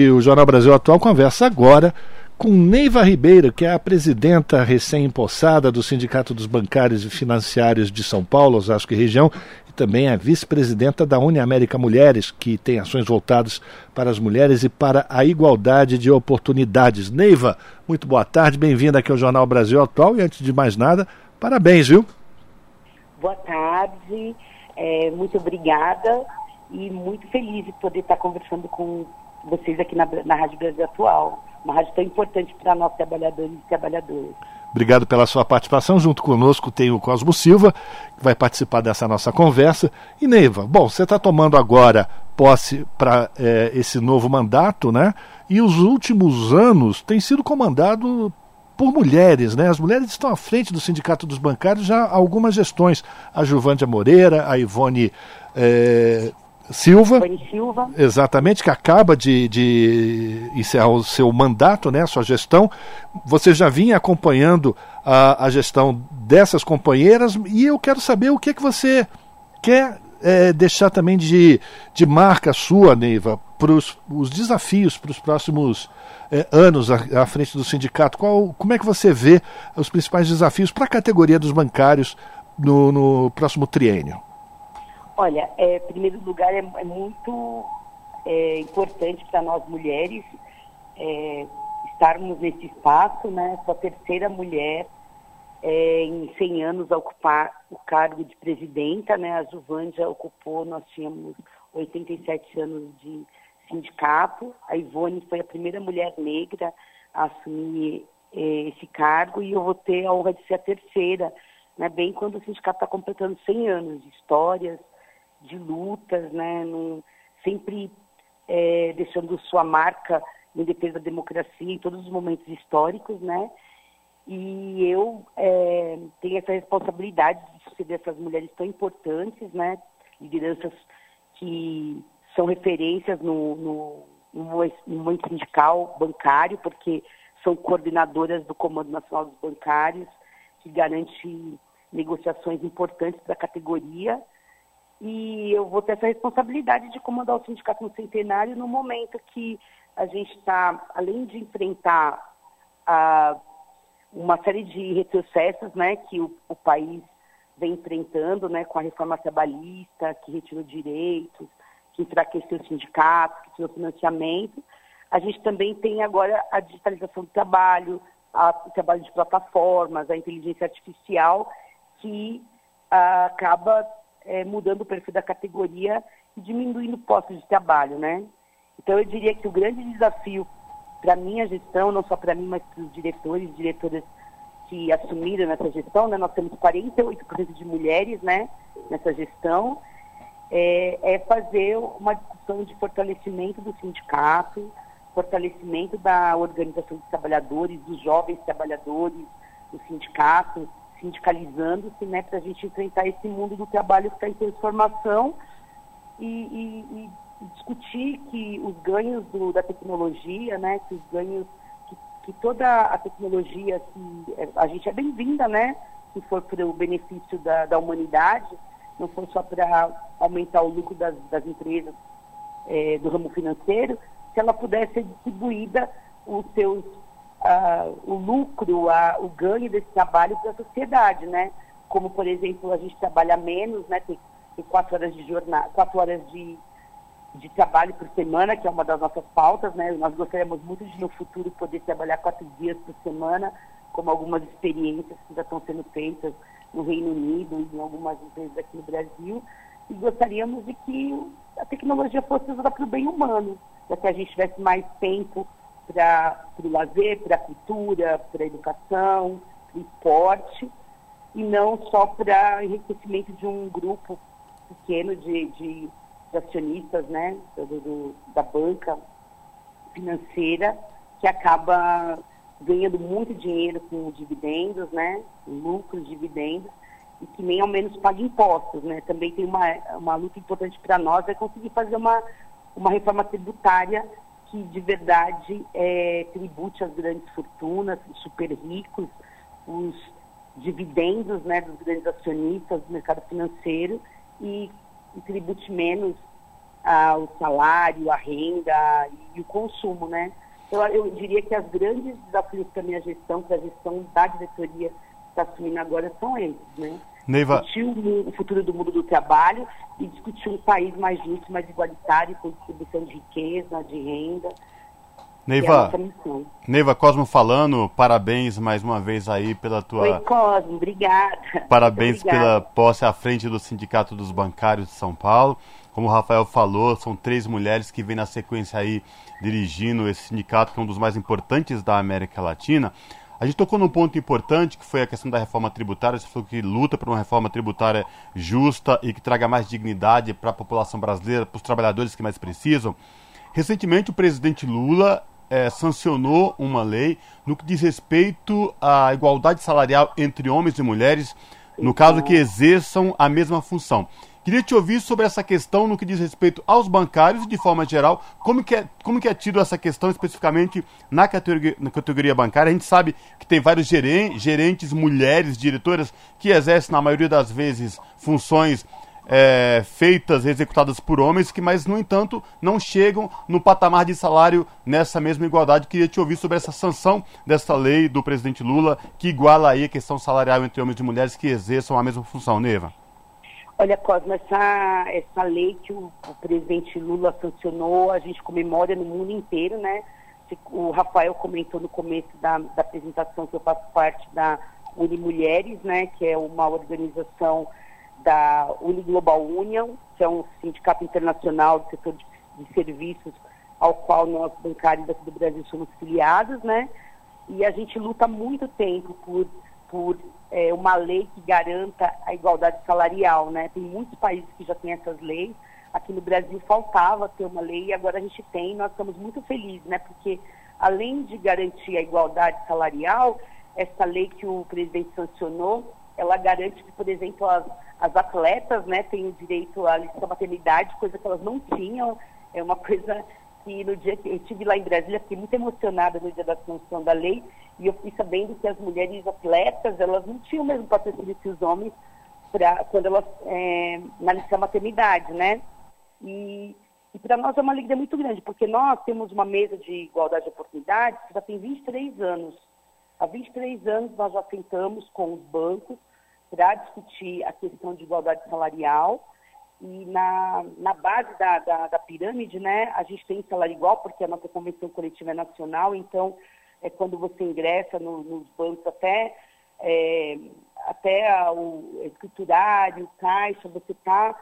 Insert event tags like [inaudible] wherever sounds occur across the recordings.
E o Jornal Brasil Atual conversa agora com Neiva Ribeiro, que é a presidenta recém-impossada do Sindicato dos Bancários e Financiários de São Paulo, Osasco e região, e também é vice-presidenta da Uniamérica Mulheres, que tem ações voltadas para as mulheres e para a igualdade de oportunidades. Neiva, muito boa tarde, bem-vinda aqui ao Jornal Brasil Atual e antes de mais nada, parabéns, viu? Boa tarde, é, muito obrigada e muito feliz de poder estar conversando com vocês aqui na, na Rádio Brasil Atual. Uma rádio tão importante para nós trabalhadores e trabalhadoras. Obrigado pela sua participação. Junto conosco tem o Cosmo Silva, que vai participar dessa nossa conversa. E Neiva, bom, você está tomando agora posse para é, esse novo mandato, né? E os últimos anos tem sido comandado por mulheres, né? As mulheres estão à frente do Sindicato dos Bancários já há algumas gestões. A Juvândia Moreira, a Ivone é, Silva, Silva. Exatamente, que acaba de, de encerrar o seu mandato, né, a sua gestão. Você já vinha acompanhando a, a gestão dessas companheiras e eu quero saber o que é que você quer é, deixar também de, de marca sua, Neiva, para os desafios para os próximos é, anos à, à, frente do sindicato. Qual, como é que você vê os principais desafios para a categoria dos bancários no, no próximo triênio? Olha, é, em primeiro lugar, é, é muito é, importante para nós mulheres é, estarmos nesse espaço, né? Sou a terceira mulher é, em 100 anos a ocupar o cargo de presidenta, né? A Juvândia ocupou, nós tínhamos 87 anos de sindicato. A Ivone foi a primeira mulher negra a assumir é, esse cargo e eu vou ter a honra de ser a terceira, né? Bem quando o sindicato está completando 100 anos de histórias, de lutas, né? Num, sempre é, deixando sua marca em defesa da democracia em todos os momentos históricos, né? E eu é, tenho essa responsabilidade de suceder essas mulheres tão importantes, né? Lideranças que são referências no, no, no, movimento sindical bancário, porque são coordenadoras do Comando Nacional dos Bancários, que garante negociações importantes para a categoria e eu vou ter essa responsabilidade de comandar o sindicato no centenário no momento que a gente está, além de enfrentar uma série de retrocessos né, que o, o, país vem enfrentando né, com a reforma trabalhista, que retirou direitos, que enfraqueceu o sindicato, que tirou financiamento, a gente também tem agora a digitalização do trabalho, a, o trabalho de plataformas, a inteligência artificial, que a, acaba é, mudando o perfil da categoria e diminuindo postos de trabalho, né? Então eu diria que o grande desafio para a minha gestão, não só para mim, mas para os diretores e diretoras que assumiram nessa gestão, né? Nós temos 48% de mulheres, né? Nessa gestão, é, é fazer uma discussão de fortalecimento do sindicato, fortalecimento da organização dos trabalhadores, dos jovens trabalhadores, do sindicato, sindicalizando-se, né, para a gente enfrentar esse mundo do trabalho que está em transformação e, e, e, discutir que os ganhos do, da tecnologia, né, que os ganhos, que, que toda a tecnologia, que é, a gente é bem-vinda, né, se for para o benefício da, da humanidade, não for só para aumentar o lucro das, das empresas é, do ramo financeiro, se ela puder ser distribuída os seus o lucro, uh, o ganho desse trabalho para a sociedade, né? Como, por exemplo, a gente trabalha menos, né? Tem, tem quatro horas de jornada, quatro horas de, de trabalho por semana, que é uma das nossas pautas, né? Nós gostaríamos muito de, no futuro, poder trabalhar quatro dias por semana, como algumas experiências que já estão sendo feitas no Reino Unido e em algumas empresas aqui no Brasil. E gostaríamos de que a tecnologia fosse usada para o bem humano, para que a gente tivesse mais tempo para o lazer, para a cultura, para a educação, para o esporte, e não só para enriquecimento de um grupo pequeno de, de, de acionistas né, do, do, da banca financeira, que acaba ganhando muito dinheiro com dividendos, né, lucros, dividendos, e que nem ao menos paga impostos. Né? Também tem uma, uma luta importante para nós, é conseguir fazer uma, uma reforma tributária que de verdade é, tribute as grandes fortunas, os super ricos, os dividendos né, dos grandes acionistas do mercado financeiro e, e tribute menos a, o salário, a renda e o consumo, né? Então, eu diria que as grandes desafios para a minha gestão, para a gestão da diretoria que está assumindo agora, são esses, né? Neiva... Discutir o, futuro do mundo do trabalho e discutir um país mais justo, mais igualitário, com distribuição de riqueza, de renda. Neiva, é Neiva Cosmo falando, parabéns mais uma vez aí pela tua. Oi, Cosmo, obrigada. [laughs] Parabéns obrigada. pela posse à frente do Sindicato dos Bancários de São Paulo. Como o Rafael falou, são três mulheres que vêm na sequência aí dirigindo esse sindicato, que é um dos mais importantes da América Latina. A gente tocou num ponto importante, que foi a questão da reforma tributária. Você falou que luta por uma reforma tributária justa e que traga mais dignidade para a população brasileira, para os trabalhadores que mais precisam. Recentemente, o presidente Lula é, sancionou uma lei no que diz respeito à igualdade salarial entre homens e mulheres, no caso que exerçam a mesma função. Queria te ouvir sobre essa questão no que diz respeito aos bancários de forma geral. Como que é, como que é tido essa questão especificamente na categoria, na categoria bancária? A gente sabe que tem vários gerentes, gerentes mulheres, diretoras, que exercem, na maioria das vezes, funções é, feitas, executadas por homens, que, mas, no entanto, não chegam no patamar de salário nessa mesma igualdade. Queria te ouvir sobre essa sanção dessa lei do presidente Lula, que iguala aí a questão salarial entre homens e mulheres que exerçam a mesma função. Neva. Olha, Cosmo, essa, essa lei que o, o, presidente Lula sancionou, a gente comemora no mundo inteiro, né? O Rafael comentou no começo da, da apresentação que eu faço parte da Unimulheres, né? Que é uma organização da Uniglobal Union, que é um sindicato internacional do setor de, de serviços ao qual nós, bancários aqui do Brasil, somos filiados, né? E a gente luta muito tempo por por é, uma lei que garanta a igualdade salarial, né? Tem muitos países que já têm essas leis. Aqui no Brasil faltava ter uma lei e agora a gente tem. Nós estamos muito felizes, né? Porque além de garantir a igualdade salarial, essa lei que o presidente sancionou, ela garante que, por exemplo, as, as atletas, né, têm o direito à licença maternidade, coisa que elas não tinham. É uma coisa que no dia que eu estive lá em Brasília, fiquei muito emocionada no dia da sanção da lei, e eu fui sabendo que as mulheres atletas, elas não tinham o mesmo patrocínio que os homens pra, quando elas, é, na licença maternidade, né? E, e para nós é uma alegria muito grande, porque nós temos uma mesa de igualdade de oportunidades que já tem 23 anos. Há 23 anos nós já tentamos com os bancos para discutir a questão de igualdade salarial, e na, na base da, da, da, pirâmide, né, a gente tem salário igual, porque a nossa convenção coletiva é nacional, então, é quando você ingressa no, nos bancos até, é, até a, o escriturário, caixa, você tá,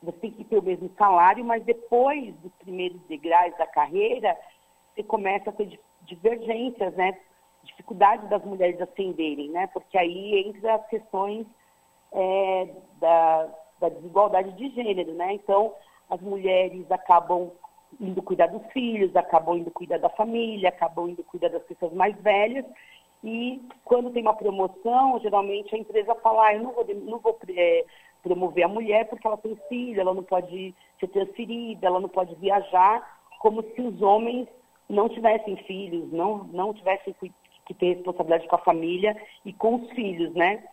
você tem que ter o mesmo salário, mas depois dos primeiros degraus da carreira, você começa a ter divergências, né? Dificuldade das mulheres ascenderem, né? Porque aí entra as questões é, da da desigualdade de gênero, né? Então, as mulheres acabam indo cuidar dos filhos, acabam indo cuidar da família, acabam indo cuidar das pessoas mais velhas. E quando tem uma promoção, geralmente a empresa fala, ah, eu não vou, não vou é, promover a mulher porque ela tem filho, ela não pode ser transferida, ela não pode viajar, como se os homens não tivessem filhos, não, não tivessem que ter responsabilidade com a família e com os filhos, né?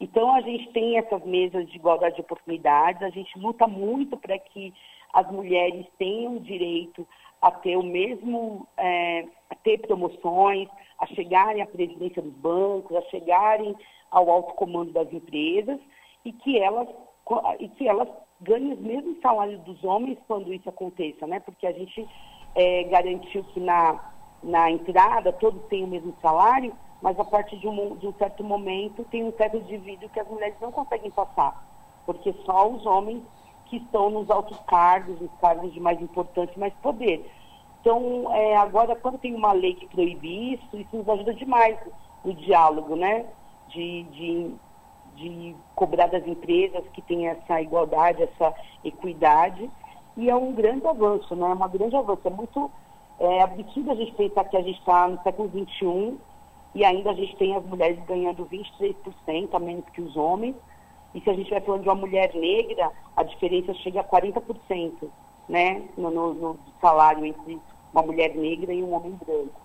Então, a gente tem essas mesas de igualdade de oportunidades, a gente luta muito para que as mulheres tenham direito a ter o mesmo, é, a ter promoções, a chegarem à presidência dos bancos, a chegarem ao alto comando das empresas e que elas, e que elas ganhem os mesmos salários dos homens quando isso aconteça, né? Porque a gente é, garantiu que na, na entrada todos têm o mesmo salário, mas a partir de um, de um certo momento tem um teto de vidro que as mulheres não conseguem passar, porque só os homens que estão nos altos cargos, nos cargos de mais importância, mais poder. Então, é, agora, quando tem uma lei que proíbe isso, isso nos ajuda demais no diálogo, né? De, de, de cobrar das empresas que têm essa igualdade, essa equidade. E é um grande avanço, né? É uma grande avanço. É muito é, absurdo a gente pensar que a gente está no século XXI e ainda a gente tem as mulheres ganhando 23% a menos que os homens. E se a gente vai falando de uma mulher negra, a diferença chega a 40%, né, no, no, no salário entre uma mulher negra e um homem branco.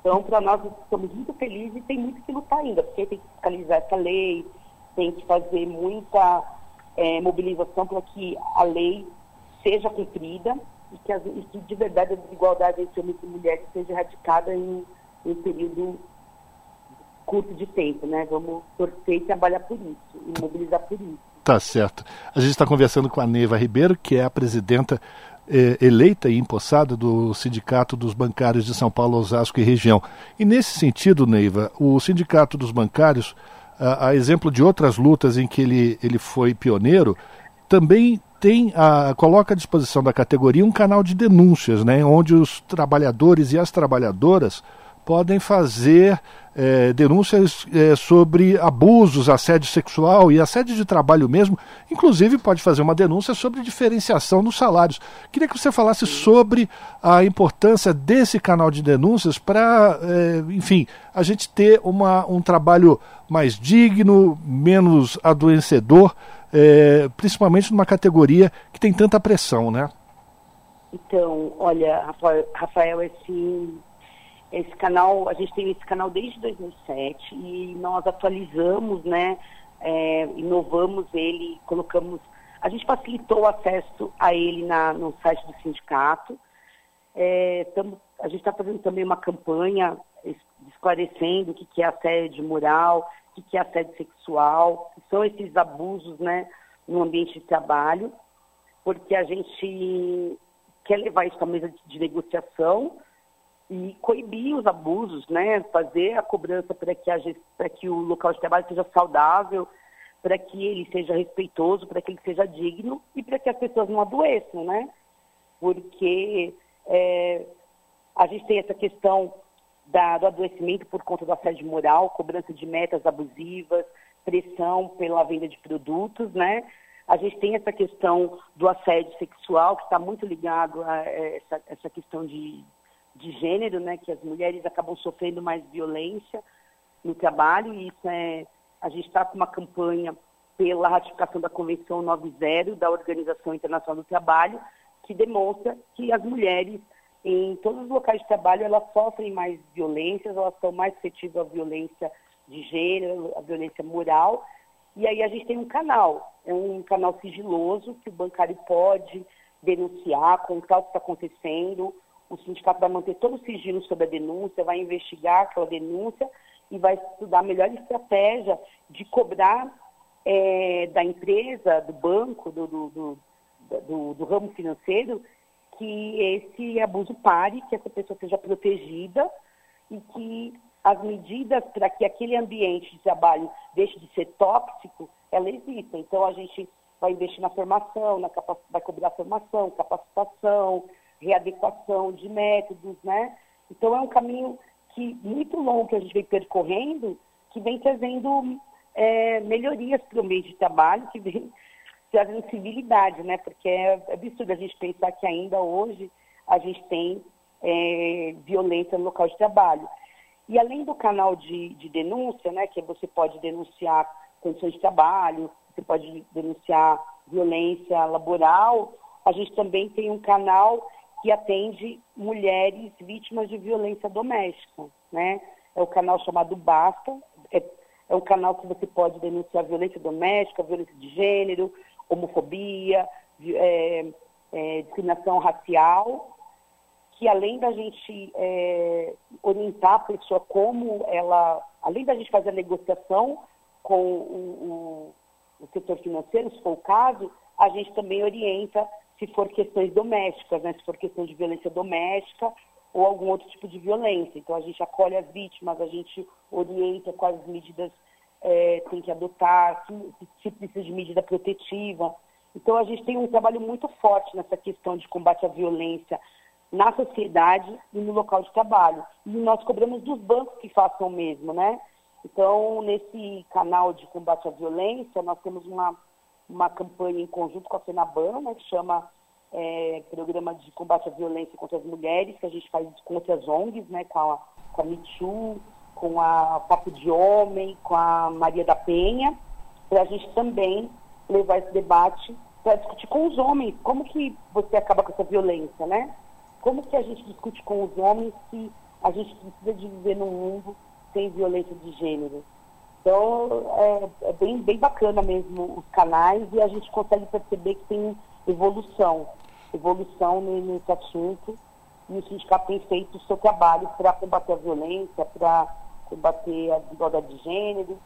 Então, para nós, estamos muito felizes e tem muito que lutar ainda, porque tem que fiscalizar essa lei, tem que fazer muita é, mobilização para que a lei seja cumprida e que, as, e que de verdade a desigualdade entre homens e mulheres seja erradicada em, em um período curto de tempo, né? Vamos torcer e trabalhar por isso, e mobilizar por isso. Tá certo. A gente está conversando com a Neiva Ribeiro, que é a presidenta eh, eleita e empossada do Sindicato dos Bancários de São Paulo, Osasco e região. E nesse sentido, Neiva, o Sindicato dos Bancários, a, a exemplo de outras lutas em que ele, ele foi pioneiro, também tem a, coloca à disposição da categoria um canal de denúncias, né, onde os trabalhadores e as trabalhadoras podem fazer é, denúncias é, sobre abusos, assédio sexual e assédio de trabalho mesmo. Inclusive, pode fazer uma denúncia sobre diferenciação nos salários. Queria que você falasse sobre a importância desse canal de denúncias para, é, enfim, a gente ter uma, um trabalho mais digno, menos adoecedor, é, principalmente numa categoria que tem tanta pressão, né? Então, olha, Rafael, Rafael esse esse canal, a gente tem esse canal desde 2007 e nós atualizamos, né, é, inovamos ele, colocamos, a gente facilitou o acesso a ele na, no site do sindicato. É, tamo, a gente está fazendo também uma campanha esclarecendo o que, que é assédio moral, o que, que é assédio sexual, que são esses abusos, né, no ambiente de trabalho, porque a gente quer levar isso para a mesa de, de negociação, e coibir os abusos, né? fazer a cobrança para que, que o local de trabalho seja saudável, para que ele seja respeitoso, para que ele seja digno e para que as pessoas não adoeçam, né? Porque é, a gente tem essa questão da, do adoecimento por conta do assédio moral, cobrança de metas abusivas, pressão pela venda de produtos, né? A gente tem essa questão do assédio sexual, que está muito ligado a essa, essa questão de, de gênero, né, que as mulheres acabam sofrendo mais violência no trabalho, e isso é, a gente está com uma campanha pela ratificação da Convenção 90 da Organização Internacional do Trabalho, que demonstra que as mulheres em todos os locais de trabalho elas sofrem mais violências, elas são mais suscetíveis à violência de gênero, à violência moral. E aí a gente tem um canal, é um canal sigiloso que o bancário pode denunciar, contar o que está acontecendo, o sindicato vai manter todo o sigilo sobre a denúncia, vai investigar aquela denúncia e vai estudar a melhor estratégia de cobrar é, da empresa, do banco, do, do, do, do, ramo financeiro, que esse abuso pare, que essa pessoa seja protegida e que as medidas para que aquele ambiente de trabalho deixe de ser tóxico, ela exista. Então a gente vai investir na formação, na vai cobrar formação, capacitação, readequação de métodos, né? Então é um caminho que muito longo que a gente vem percorrendo, que vem trazendo é, melhorias para o ambiente de trabalho, que vem [laughs] trazendo civilidade, né? Porque é absurdo a gente pensar que ainda hoje a gente tem é, violência no local de trabalho. E além do canal de, de denúncia, né, que você pode denunciar condições de trabalho, você pode denunciar violência laboral, a gente também tem um canal que atende mulheres vítimas de violência doméstica, né? É o canal chamado Basta, é, é um canal que você pode denunciar violência doméstica, violência de gênero, homofobia, é, é, discriminação racial, que além da gente é, orientar a pessoa como ela, além da gente fazer a negociação com o, o, o setor financeiro, se for o caso, a gente também orienta se for questões domésticas, né? se for questão de violência doméstica ou algum outro tipo de violência. Então a gente acolhe as vítimas, a gente orienta quais medidas é, tem que adotar, se, se precisa de medida protetiva. Então a gente tem um trabalho muito forte nessa questão de combate à violência na sociedade e no local de trabalho. E nós cobramos dos bancos que façam o mesmo, né? Então, nesse canal de combate à violência, nós temos uma uma campanha em conjunto com a FENABAN, né, que chama é, Programa de Combate à Violência contra as Mulheres, que a gente faz com outras ONGs, né, com a, com a MeToo, com a Papo de Homem, com a Maria da Penha, para a gente também levar esse debate para discutir com os homens como que você acaba com essa violência, né? Como que a gente discute com os homens se a gente precisa de viver num mundo sem violência de gênero? Então, é, é, bem, bem bacana mesmo os canais e a gente consegue perceber que tem evolução. evolução nesse assunto e o sindicato tem feito o seu trabalho para combater a violência, para combater a desigualdade de gênero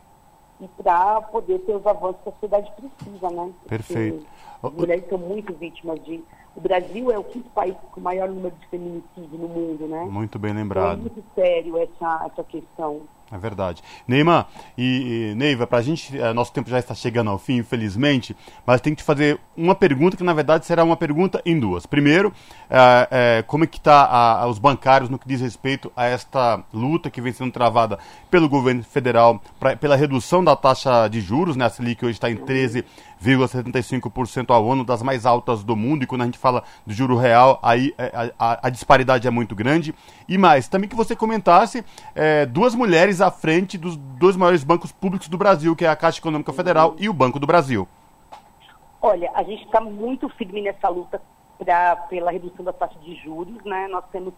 e para poder ter os avanços que a sociedade precisa, né? Perfeito. Porque as mulheres são muito vítimas de... O Brasil é o quinto país com o maior número de feminicídio no mundo, né? Muito bem Então, lembrado. é muito sério essa, essa questão. É verdade. Neymar e, e Neiva, pra gente, eh, nosso tempo já está chegando ao fim, infelizmente, mas tem que te fazer uma pergunta que na verdade será uma pergunta em duas. Primeiro, eh, eh, como é que está os bancários no que diz respeito a esta luta que vem sendo travada pelo governo federal pra, pela redução da taxa de juros, né? A Selic hoje está em 13,75% ao ano, das mais altas do mundo, e quando a gente fala do juro real, aí eh, a, a- a disparidade é muito grande. E mais, também que você comentasse eh, duas mulheres à frente dos dois maiores bancos públicos do Brasil, que é a Caixa Econômica Federal e o Banco do Brasil. Olha, a gente está muito firme nessa luta pra, pela redução da taxa de juros, né? Nós temos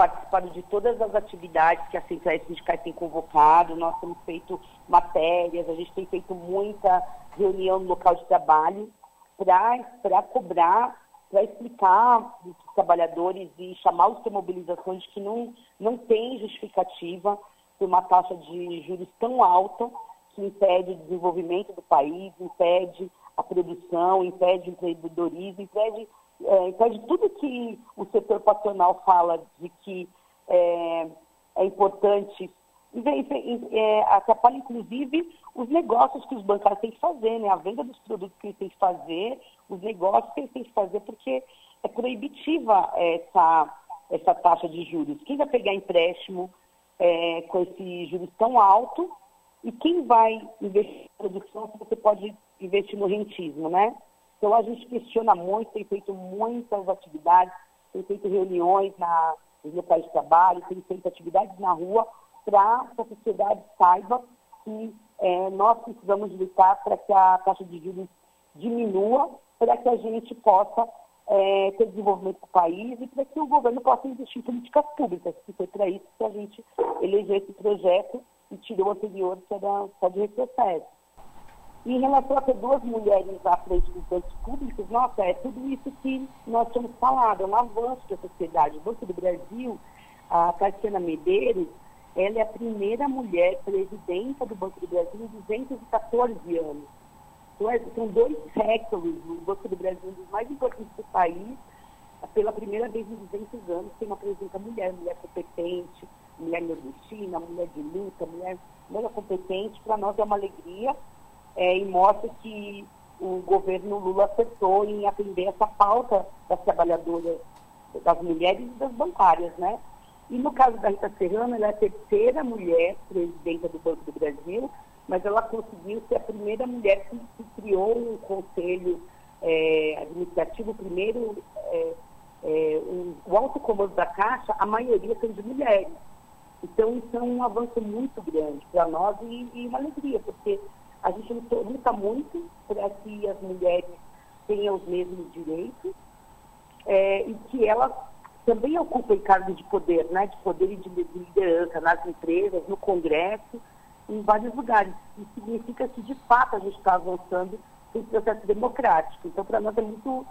participado de todas as atividades que as centrais sindicais têm convocado, nós temos feito matérias, a gente tem feito muita reunião no local de trabalho para cobrar, para explicar para os trabalhadores e chamá-los para mobilização de que não, não tem justificativa por uma taxa de juros tão alta que impede o desenvolvimento do país, impede a produção, impede o empreendedorismo, impede, é, impede tudo que o setor patronal fala de que é, é importante, é, atrapalha inclusive os negócios que os bancários têm que fazer, né? a venda dos produtos que eles têm que fazer, os negócios que eles têm que fazer, porque é proibitiva essa, essa taxa de juros. Quem vai pegar empréstimo é, com esse juros tão alto e quem vai investir em produção se você pode investir no rentismo, né? Então a gente questiona muito, tem feito muitas atividades, tem feito reuniões na, nos locais de trabalho, tem feito atividades na rua para que a sociedade saiba que é, nós precisamos lutar para que a taxa de juros diminua, para que a gente possa é, ter desenvolvimento do país e para que o governo possa investir em políticas públicas, que foi para isso que a gente elegeu esse projeto e tirou o anterior, que era só de retrocesso. Em relação a ter duas mulheres à frente dos bancos públicos, nossa, é tudo isso que nós temos falado, é um avanço da sociedade. O Banco do Brasil, a Cassiana Medeiros, ela é a primeira mulher presidenta do Banco do Brasil em 214 anos. Então, é- são dois séculos, o Banco do Brasil é um dos mais importantes do país, pela primeira vez em 200 anos tem uma presidenta mulher, mulher competente, mulher nordestina, mulher de luta, mulher mega competente, para nós é uma alegria é, e mostra que o governo Lula acertou em atender essa pauta das trabalhadoras, das mulheres e das bancárias, né? E no caso da Rita Serrano, ela é a terceira mulher presidenta do Banco do Brasil, mas ela conseguiu ser a primeira mulher que, que criou um conselho é, administrativo, primeiro, é, é, o, o alto comando da Caixa, a maioria são de mulheres. Então, isso é um avanço muito grande para nós e, e uma alegria, porque a gente luta muito para que as mulheres tenham os mesmos direitos é, e que elas também ocupem cargos de poder, né, de poder e de de liderança nas empresas, no Congresso, em vários lugares. Isso significa que, de fato, a gente está avançando em processo democrático. Então, para nós é muito.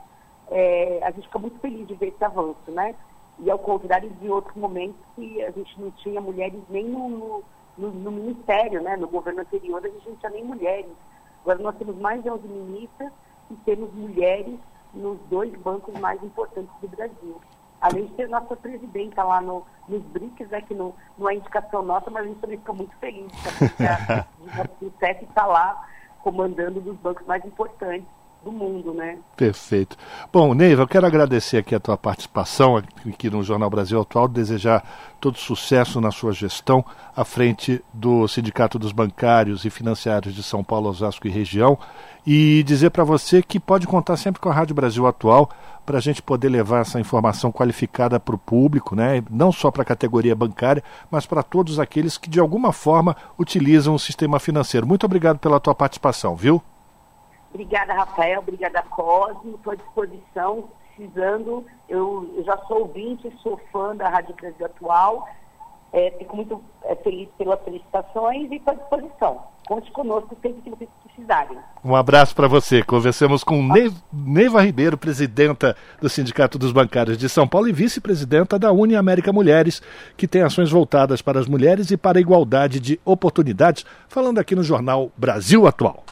é, a gente fica muito feliz de ver esse avanço, né? E ao contrário de outros momentos que a gente não tinha mulheres nem no, no, no- ministério, né? No governo anterior a gente não tinha nem mulheres. Agora nós temos mais de 11 ministras e temos mulheres nos dois bancos mais importantes do Brasil. Além de ter nossa presidenta lá no, nos BRICS, né, que não, não é indicação nossa, mas a gente também fica muito feliz de a [laughs] Rousseff está lá comandando dos bancos mais importantes do mundo, né? Perfeito. Bom, Neiva, eu quero agradecer aqui a tua participação aqui no Jornal Brasil Atual, desejar todo sucesso na sua gestão à frente do Sindicato dos Bancários e Financiários de São Paulo, Osasco e região e dizer para você que pode contar sempre com a Rádio Brasil Atual para a gente poder levar essa informação qualificada para o público, né? não só para a categoria bancária, mas para todos aqueles que de alguma forma utilizam o sistema financeiro. Muito obrigado pela tua participação, viu? Obrigada, Rafael. Obrigada, Cosmo. Estou à disposição. Precisando, eu, eu já sou ouvinte, sou fã da Rádio Brasil Atual. É, fico muito é, feliz pelas felicitações e estou à disposição. conte conosco sempre que vocês precisarem. Um abraço para você. Conversamos com Neiva Ribeiro, presidenta do Sindicato dos Bancários de São Paulo e vice-presidenta da Uni América Mulheres, que tem ações voltadas para as mulheres e para a igualdade de oportunidades, falando aqui no jornal Brasil Atual.